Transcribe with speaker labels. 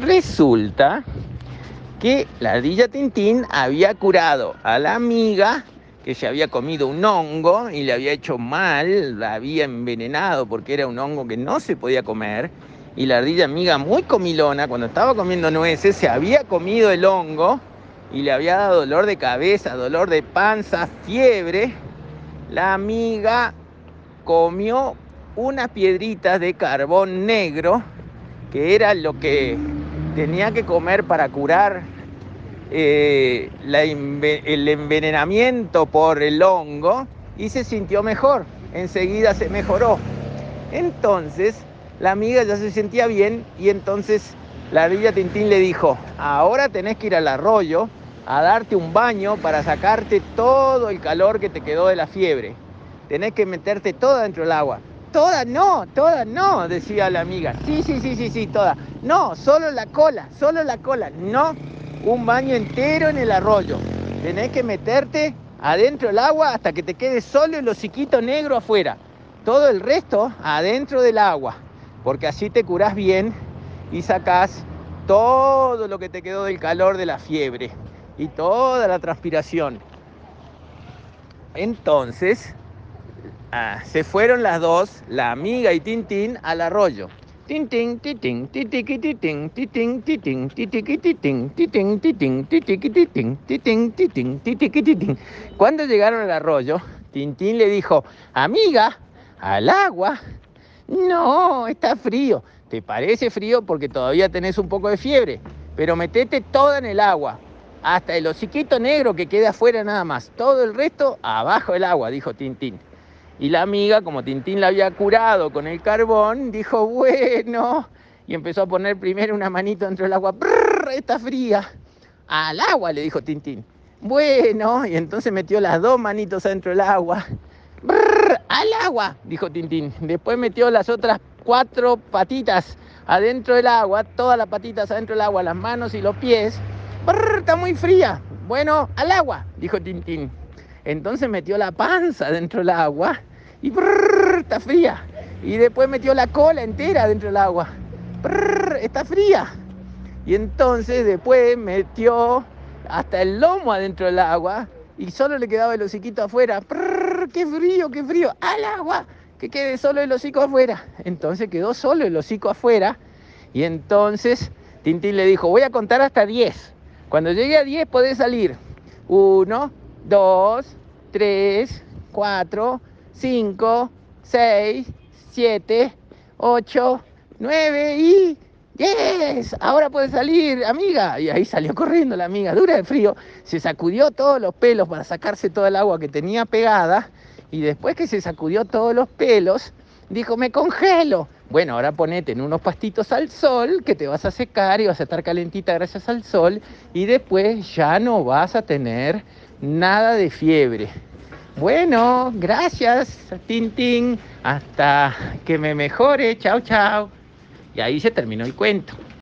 Speaker 1: Resulta que la ardilla Tintín había curado a la amiga que se había comido un hongo y le había hecho mal, la había envenenado porque era un hongo que no se podía comer. Y la ardilla amiga, muy comilona, cuando estaba comiendo nueces, se había comido el hongo y le había dado dolor de cabeza, dolor de panza, fiebre. La amiga comió unas piedritas de carbón negro, que era lo que tenía que comer para curar eh, el envenenamiento por el hongo y se sintió mejor. Enseguida se mejoró. Entonces, la amiga ya se sentía bien y entonces la ardilla Tintín le dijo, ahora tenés que ir al arroyo a darte un baño para sacarte todo el calor que te quedó de la fiebre. Tenés que meterte toda dentro del agua. Toda no, toda no, decía la amiga. Sí, sí, sí, sí, sí, toda. No, solo la cola, solo la cola. No, un baño entero en el arroyo. Tenés que meterte adentro del agua hasta que te quede solo el hociquito negro afuera. Todo el resto adentro del agua. Porque así te curás bien y sacás todo lo que te quedó del calor de la fiebre y toda la transpiración. Entonces, ah, se fueron las dos, la amiga y Tintín, al arroyo. Tintín, titín, titiqui, titín, titín, titín, titiqui, titín, titín, titín, titiqui, titín, titín, titín, titiqui, titín. Cuando llegaron al arroyo, Tintín le dijo, amiga, al agua. No, está frío. ¿Te parece frío porque todavía tenés un poco de fiebre? Pero metete toda en el agua, hasta el hociquito negro que queda afuera nada más. Todo el resto abajo del agua, dijo Tintín. Y la amiga, como Tintín la había curado con el carbón, dijo, bueno, y empezó a poner primero una manito dentro del agua, Brrr, está fría. Al agua, le dijo Tintín. Bueno, y entonces metió las dos manitos adentro del agua. Brrr, al agua, dijo Tintín. Después metió las otras cuatro patitas adentro del agua, todas las patitas adentro del agua, las manos y los pies. Brrr, está muy fría. Bueno, al agua, dijo Tintín. Entonces metió la panza dentro del agua y está fría. Y después metió la cola entera dentro del agua. está fría. Y entonces después metió hasta el lomo adentro del agua y solo le quedaba el hociquito afuera. ¡Qué frío, qué frío! ¡Al agua! Que quede solo el hocico afuera. Entonces quedó solo el hocico afuera. Y entonces Tintín le dijo, voy a contar hasta 10. Cuando llegue a 10 podés salir. Uno, 2, 3, 4, 5, 6, 7, 8, 9 y 10. Ahora puede salir, amiga. Y ahí salió corriendo la amiga, dura de frío. Se sacudió todos los pelos para sacarse todo el agua que tenía pegada. Y después que se sacudió todos los pelos, dijo, me congelo. Bueno, ahora ponete en unos pastitos al sol que te vas a secar y vas a estar calentita gracias al sol. Y después ya no vas a tener nada de fiebre. Bueno, gracias, Tintín. Hasta que me mejore. Chao, chao. Y ahí se terminó el cuento.